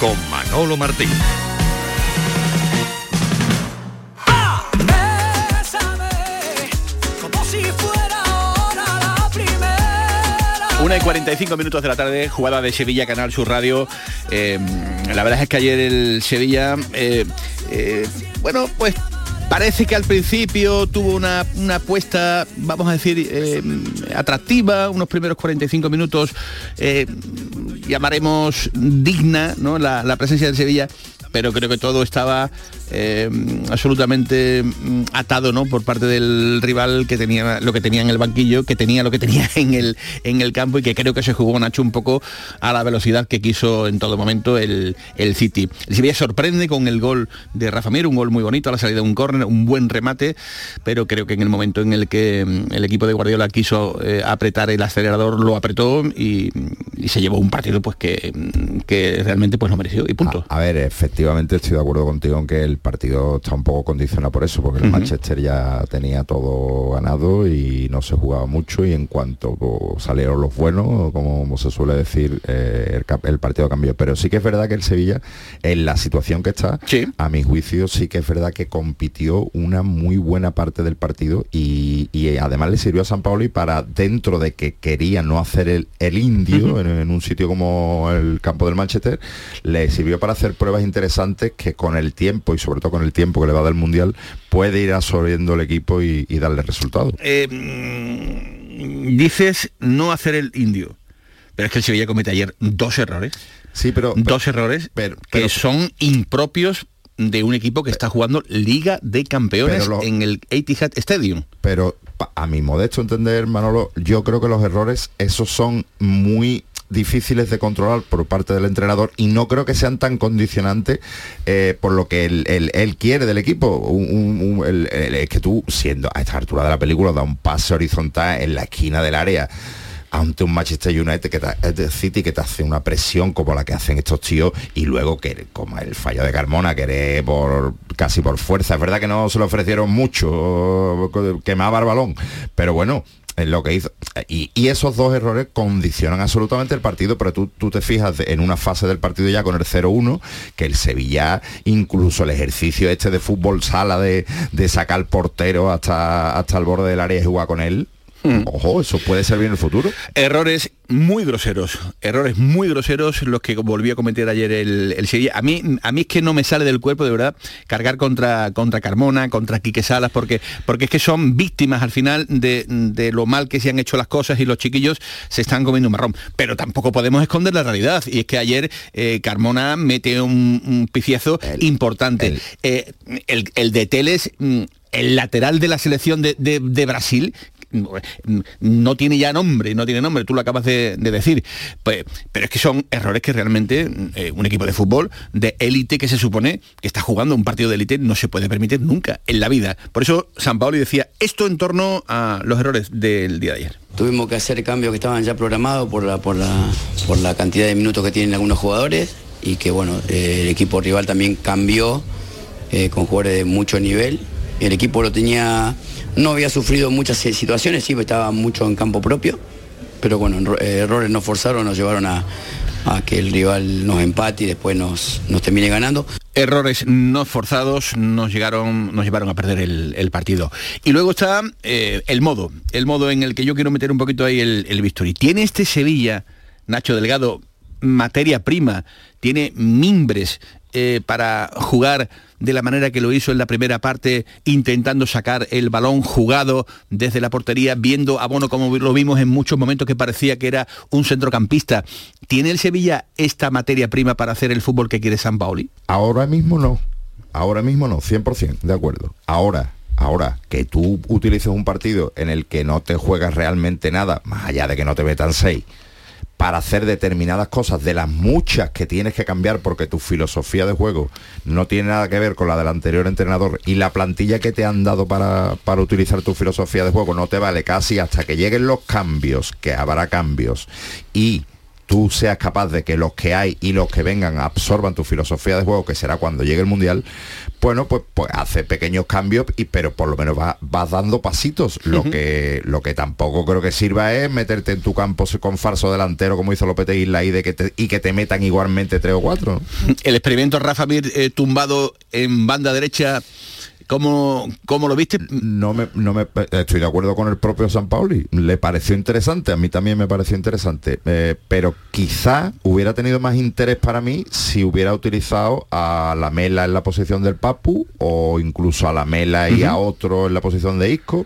con Manolo Martín. Una y 45 minutos de la tarde, jugada de Sevilla, Canal Sur Radio. Eh, la verdad es que ayer el Sevilla, eh, eh, bueno, pues Parece que al principio tuvo una, una apuesta, vamos a decir, eh, atractiva, unos primeros 45 minutos, eh, llamaremos digna, ¿no? La, la presencia del Sevilla pero creo que todo estaba eh, absolutamente mm, atado ¿no? por parte del rival que tenía lo que tenía en el banquillo, que tenía lo que tenía <laughs> en el, en el campo y que creo que se jugó Nacho un poco a la velocidad que quiso en todo momento el, el City. El Sevilla sorprende con el gol de Rafa Mir, un gol muy bonito a la salida de un córner, un buen remate, pero creo que en el momento en el que mm, el equipo de Guardiola quiso eh, apretar el acelerador, lo apretó y, y se llevó un partido pues que, mm, que realmente pues no mereció y punto. A, a ver, efectivamente estoy de acuerdo contigo en que el partido está un poco condicionado por eso, porque el. Manchester ya tenía todo ganado y no se jugaba mucho y en cuanto pues, salieron los buenos, como se suele decir, eh, el, el partido cambió. Pero sí que es verdad que el Sevilla, en la situación que está, a mi juicio sí que es verdad que compitió una muy buena parte del partido y, y además le sirvió a San Paoli para, dentro de que quería no hacer el, el indio en un sitio como el campo del Manchester, le sirvió para hacer pruebas interesantes que con el tiempo y sobre todo con el tiempo que le va del Mundial puede ir absorbiendo el equipo y, y darle resultados. Eh, dices no hacer el indio. Pero es que el Sevilla comete ayer dos errores. Sí, pero... dos errores que son impropios de un equipo que está jugando Liga de Campeones lo- en el Etihad Stadium. pero a mi modesto entender, Manolo, yo creo que los errores esos son muy difíciles de controlar por parte del entrenador y no creo que sean tan condicionantes eh, por lo que él, él- quiere del equipo. Un- el- es que tú, siendo a esta altura de la película, da un pase horizontal en la esquina del área ante un Manchester United que te, City que te hace una presión como la que hacen estos tíos y luego que como el fallo de Carmona que eres por casi por fuerza es verdad que no se lo ofrecieron mucho quemaba el balón pero bueno lo que hizo. Y, esos dos errores condicionan absolutamente el partido pero tú, tú te fijas en una fase del partido ya con el 0-1 que el Sevilla incluso el ejercicio este de fútbol sala de, de sacar portero hasta, hasta el borde del área y jugar con él Ojo, eso puede servir en el futuro. Errores muy groseros, errores muy groseros los que volvió a cometer ayer el, el Sevilla. A mí, a mí es que no me sale del cuerpo de verdad cargar contra, contra Carmona, contra Quique Salas, porque, porque es que son víctimas al final de, de lo mal que se han hecho las cosas y los chiquillos se están comiendo un marrón. Pero tampoco podemos esconder la realidad. Y es que ayer eh, Carmona mete un, un piciazo importante. Eh, el, el de Teles, mm, el lateral de la selección de, de- de Brasil, mm, no tiene ya nombre, no tiene nombre, tú lo acabas de, de decir. Pues, pero es que son errores que realmente eh, un equipo de fútbol de élite que se supone que está jugando un partido de élite no se puede permitir nunca en la vida. Por eso San Paoli decía esto en torno a los errores del día de ayer. Tuvimos que hacer cambios que estaban ya programados por la, por la, por la cantidad de minutos que tienen algunos jugadores y que bueno, eh, el equipo rival también cambió eh, con jugadores de mucho nivel. El equipo lo tenía, no había sufrido muchas eh, situaciones, sí, estaba mucho en campo propio, pero bueno, eh, errores nos forzaron, nos llevaron a, a que el rival nos empate y después nos, nos termine ganando. Errores no forzados nos llegaron, nos llevaron a perder el, partido. Y luego está eh, el modo, el modo en el que yo quiero meter un poquito ahí el, el. ¿Tiene este Sevilla, Nacho Delgado, materia prima? ¿Tiene mimbres eh, para jugar de la manera que lo hizo en la primera parte, intentando sacar el balón jugado desde la portería, viendo a Bono como lo vimos en muchos momentos que parecía que era un centrocampista? ¿Tiene el Sevilla esta materia prima para hacer el fútbol que quiere San Paoli? Ahora mismo no. Ahora mismo no, 100%, de acuerdo. Ahora, ahora, que tú utilices un partido en el que no te juegas realmente nada, más allá de que no te metan seis, para hacer determinadas cosas de las muchas que tienes que cambiar porque tu filosofía de juego no tiene nada que ver con la del anterior entrenador y la plantilla que te han dado para, para utilizar tu filosofía de juego no te vale casi hasta que lleguen los cambios, que habrá cambios, y tú seas capaz de que los que hay y los que vengan absorban tu filosofía de juego, que será cuando llegue el Mundial, bueno, pues, pues hace pequeños cambios, y, pero por lo menos va- vas dando pasitos. Lo, que, lo que tampoco creo que sirva es meterte en tu campo con falso delantero, como hizo Lopetegui la de que te- y que te metan igualmente tres o cuatro. El experimento Rafa Mir eh, tumbado en banda derecha ¿Cómo, cómo lo viste? No me, no me estoy de acuerdo con el propio San Pauli. Le pareció interesante, a mí también me pareció interesante, eh, pero quizá hubiera tenido más interés para mí si hubiera utilizado a la Mela en la posición del Papu o incluso a la Mela y a otro en la posición de Isco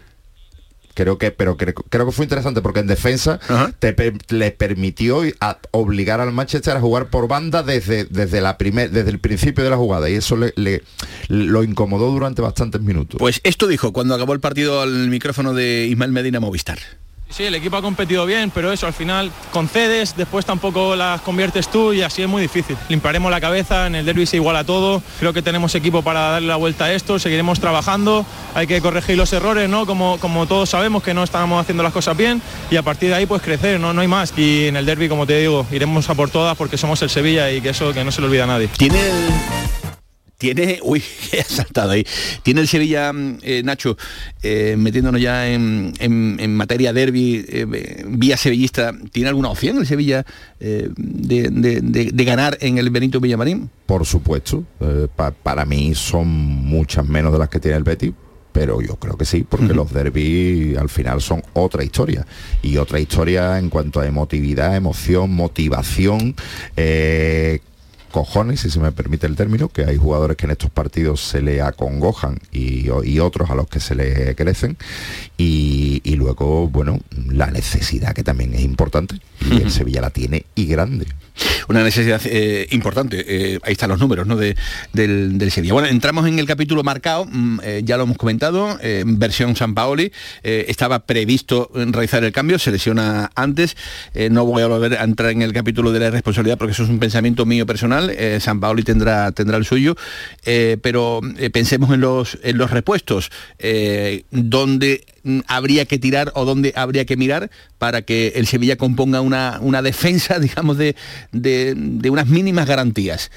creo que pero creo, creo que fue interesante porque en defensa te le permitió a- obligar al Manchester a jugar por banda desde desde la primer desde el principio de la jugada y eso le, le- lo incomodó durante bastantes minutos Pues esto dijo cuando acabó el partido al micrófono de Ismael Medina Movistar. Sí, el equipo ha competido bien, pero eso al final concedes, después tampoco las conviertes tú y así es muy difícil. Limpiaremos la cabeza, en el derby se iguala todo, creo que tenemos equipo para darle la vuelta a esto, seguiremos trabajando, hay que corregir los errores, ¿no? Como, como todos sabemos que no estábamos haciendo las cosas bien y a partir de ahí pues crecer, no, no hay más. Y en el derby, como te digo, iremos a por todas porque somos el Sevilla y que eso que no se le olvida a nadie. Tiene. Tiene, <laughs> uy, ha saltado ahí. Tiene el Sevilla, mm, eh, Nacho, eh, metiéndonos ya en, en- en materia derby, eh, vía sevillista, ¿tiene alguna opción el Sevilla de, de- de- de ganar en el Benito Villamarín? por supuesto pa- para mí son muchas menos de las que tiene el Betis pero yo creo que sí, porque los derbis al final son otra historia. Y otra historia en cuanto a emotividad, emoción, motivación, eh, cojones, si se me permite el término, que hay jugadores que en estos partidos se le acongojan y, y otros a los que se le crecen. Y, y luego, bueno, la necesidad que también es importante. Y el Sevilla la tiene y grande. Una necesidad eh, importante. eh, ahí están los números ¿no? de, del, del Sevilla. Bueno, entramos en el capítulo marcado, mm, eh, ya lo hemos comentado, versión San Paoli. estaba previsto realizar el cambio, se lesiona antes. no voy a volver a entrar en el capítulo de la responsabilidad porque eso es un pensamiento mío personal. San Paoli tendrá, tendrá el suyo. pero pensemos en los, en los repuestos. donde habría que tirar o dónde habría que mirar para que el Sevilla componga una, una defensa, <laughs> digamos, de, de- de unas mínimas garantías.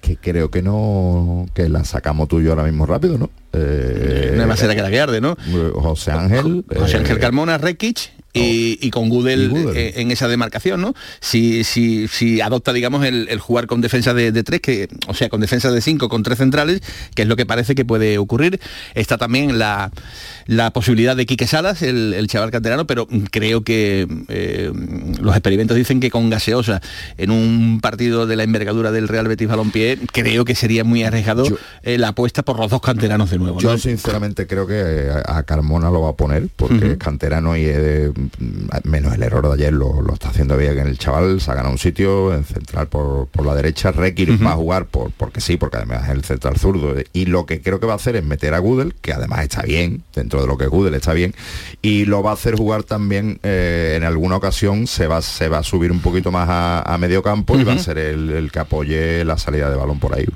que creo que no que la sacamos tú y yo ahora mismo rápido, ¿no? Eh, más era que la que arde, ¿no? José Ángel. José eh, Ángel Carmona, Rekic y, y con Gudel, eh, en esa demarcación, ¿no? Si, si, si adopta, digamos, el, el jugar con defensa de, de tres, que, o sea, con defensa de cinco, con tres centrales, que es lo que parece que puede ocurrir. Está también la, la posibilidad de Quique Salas, el, el chaval canterano, pero creo que eh, los experimentos dicen que con gaseosa en un partido de la envergadura del Real Betis Balompié, creo que sería muy arriesgado eh, la apuesta por los dos canteranos de nuevo. Yo sinceramente creo que a a Carmona lo va a poner porque es canterano y eh, mm, menos el error de ayer lo, lo está haciendo bien el chaval, se ha ganado un sitio en central por, por la derecha, Rekir va a jugar por, porque sí, porque además es el central zurdo y lo que creo que va a hacer es meter a Gudel, que además está bien, dentro de lo que es Gudel está bien, y lo va a hacer jugar también eh, en alguna ocasión se va, se va a subir un poquito más a, a medio campo y va a ser el, el que apoye la salida de balón por ahí.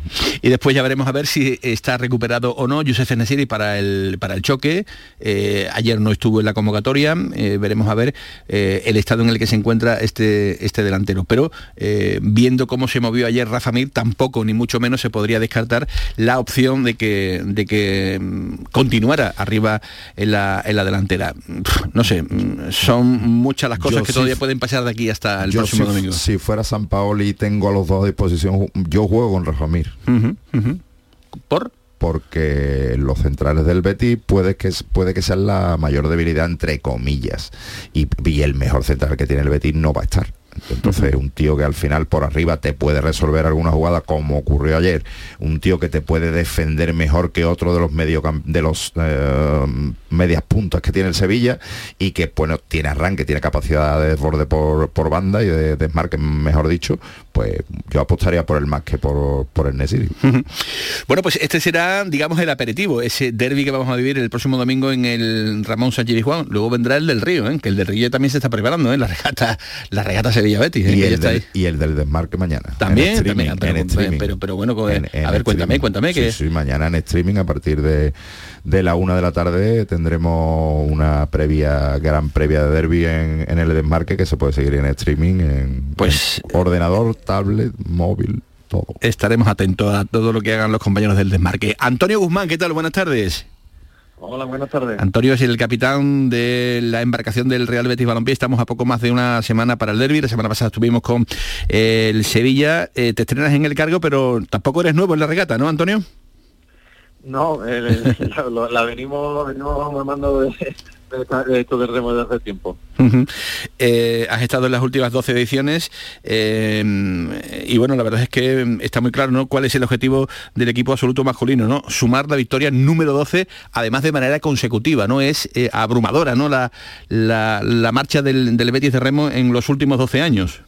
Y después ya veremos a ver si está recuperado o no Yusef Nesiri para el, para el choque. Eh, ayer no estuvo en la convocatoria. eh, veremos a ver eh, el estado en el que se encuentra este, este delantero. Pero eh, viendo cómo se movió ayer Rafa Mir, tampoco ni mucho menos se podría descartar la opción de que, de que mm, continuara arriba en la, en la delantera. Pff, No sé, mm, son muchas las cosas Yo que todavía pueden pasar de aquí hasta el Yo próximo si, domingo. si fuera San Paolo y tengo a los dos a disposición, yo juego con Rafa Mir. ¿Por? Porque los centrales del Betis puede que, puede que sean la mayor debilidad entre comillas. Y, y el mejor central que tiene el Betis no va a estar. Entonces, un tío que al final por arriba te puede resolver alguna jugada como ocurrió ayer, un tío que te puede defender mejor que otro de los medio de los eh, medias puntas que tiene el Sevilla y que bueno, tiene arranque, tiene capacidad de desborde por, por banda y de desmarque, mejor dicho, pues yo apostaría por el más que por, por el Nesiri. <laughs> Bueno, pues este será, digamos, el aperitivo, ese derby que vamos a vivir el próximo domingo en el Ramón Sánchez y Juan. Luego vendrá el del Río, ¿eh? que el del Río también se está preparando, ¿eh? la regata, la regata Sevilla Betis. ¿eh? Y el, del, y el del desmarque mañana. También, En también, pero, en streaming. pero, pero bueno, En- en a ver, cuéntame, streaming. cuéntame Sí, que sí, mañana en streaming a partir de, de la una de la tarde tendremos una previa, gran previa de derby en, en el desmarque que se puede seguir en streaming, en, Pues- en ordenador, tablet, móvil, todo. estaremos atentos a todo lo que hagan los compañeros del desmarque. Antonio Guzmán, ¿qué tal? Buenas tardes. Hola, buenas tardes. Antonio es el capitán de la embarcación del Real Betis Balompié. Estamos a poco más de una semana para el derby. La semana pasada estuvimos con eh, el Sevilla. Eh, te estrenas en el cargo, pero tampoco eres nuevo en la regata, ¿no, Antonio? No, eh, <laughs> la, lo- la venimos, venimos mamando de, de, de esto del remo desde hace tiempo. Eh, has estado en las últimas 12 ediciones eh, y bueno, la verdad es que está muy claro ¿no? cuál es el objetivo del equipo absoluto masculino, ¿no? Sumar la victoria número 12, además de manera consecutiva, ¿no? Es eh, abrumadora, ¿no? La, la, la marcha del, del Betis de Remo en los últimos 12 años.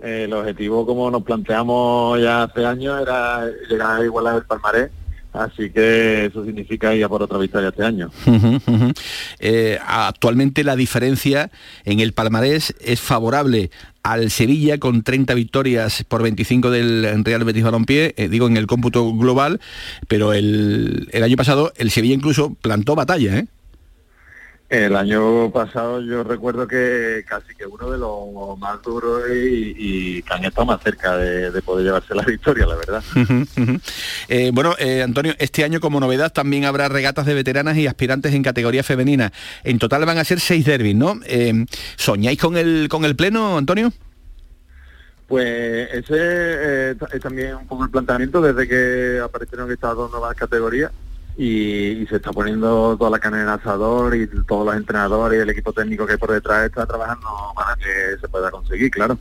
El objetivo, como nos planteamos ya hace años, era llegar a igualar el palmarés, así que eso significa ir a por otra victoria este año. <laughs> Eh, actualmente la diferencia en el palmarés es favorable al Sevilla con 30 victorias por 25 del Real Betis Balompié, eh, digo en el cómputo global, pero el, el año pasado el Sevilla incluso plantó batalla, ¿eh? El año pasado yo recuerdo que casi que uno de los más duros y, y que han estado más cerca de, de poder llevarse la victoria, la verdad. <laughs> Eh, bueno, eh, Antonio, este año como novedad también habrá regatas de veteranas y aspirantes en categoría femenina. En total van a ser seis derbis, ¿no? Eh, ¿Soñáis con el, con el pleno, Antonio? Pues ese es también un poco el planteamiento desde que aparecieron estas dos nuevas categorías y, se está poniendo toda la carne en asador y todos los entrenadores y el equipo técnico que hay por detrás está trabajando para que se pueda conseguir, claro.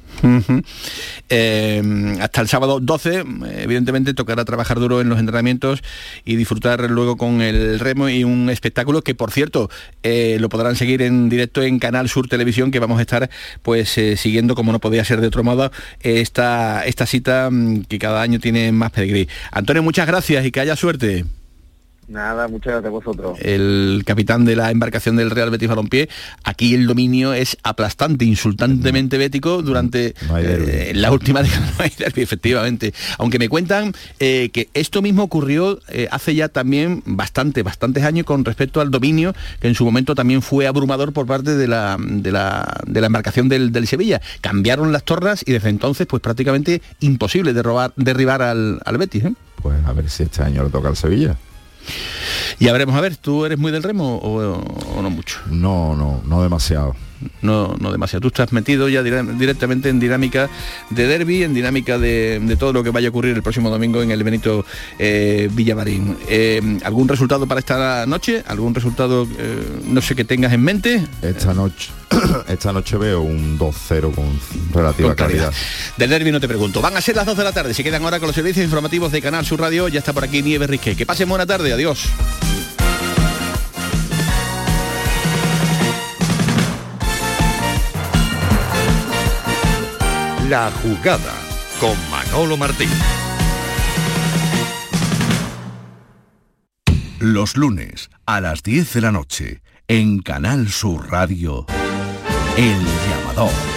Eh, hasta el sábado 12, evidentemente tocará trabajar duro en los entrenamientos y disfrutar luego con el remo y un espectáculo que, por cierto, eh, lo podrán seguir en directo en Canal Sur Televisión, que vamos a estar pues eh, siguiendo, como no podía ser de otro modo, esta, esta cita mm, que cada año tiene más pedigrí. Antonio, muchas gracias y que haya suerte. Nada, muchas gracias a vosotros. el capitán de la embarcación del Real Betis Balompié. Aquí el dominio es aplastante, insultantemente bético durante eh, la última <laughs> década. No hay derbi, efectivamente. Aunque me cuentan eh, que esto mismo ocurrió eh, hace ya también bastante, bastantes años con respecto al dominio, que en su momento también fue abrumador por parte de la, de la, de la embarcación del, del Sevilla. Cambiaron las tornas y desde entonces pues prácticamente imposible derrobar, derribar al, al Betis. ¿eh? Pues a ver si este año le toca al Sevilla. Ya veremos, a ver, ¿tú eres muy del remo o, o no mucho? No, no, no demasiado. No, no demasiado. Tú estás metido ya dire- directamente en dinámica de derby, en dinámica de, de todo lo que vaya a ocurrir el próximo domingo en el Benito eh, Villamarín. Eh, ¿Algún resultado para esta noche? ¿Algún resultado, eh, no sé, que tengas en mente? Esta noche, <coughs> esta noche veo un 2-0 con relativa Con claridad. claridad. Del derby no te pregunto. Van a ser las 2 de la tarde. Se quedan ahora con los servicios informativos de Canal Sur Radio. Ya está por aquí Nieves Risque. Que pasen buena tarde. Adiós. La jugada con Manolo Martín. Los lunes a las 10 de la noche en Canal Sur Radio. El llamador.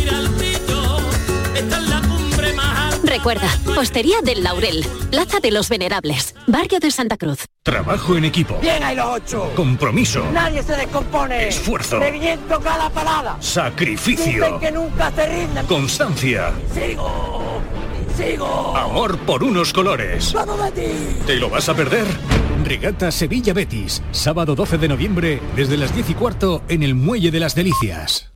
Recuerda, Hostería del Laurel, Plaza de los Venerables, Barrio de Santa Cruz. Trabajo en equipo. Bien ahí los ocho. Compromiso. Nadie se descompone. Esfuerzo. Reviento cada parada. Sacrificio. Dicen que nunca se rinden. Constancia. Sigo. Sigo. Amor por unos colores. ¡Vamos, Betis! ¿Te lo vas a perder? Regata Sevilla Betis, sábado 12 de noviembre desde las 10 y cuarto en el Muelle de las Delicias.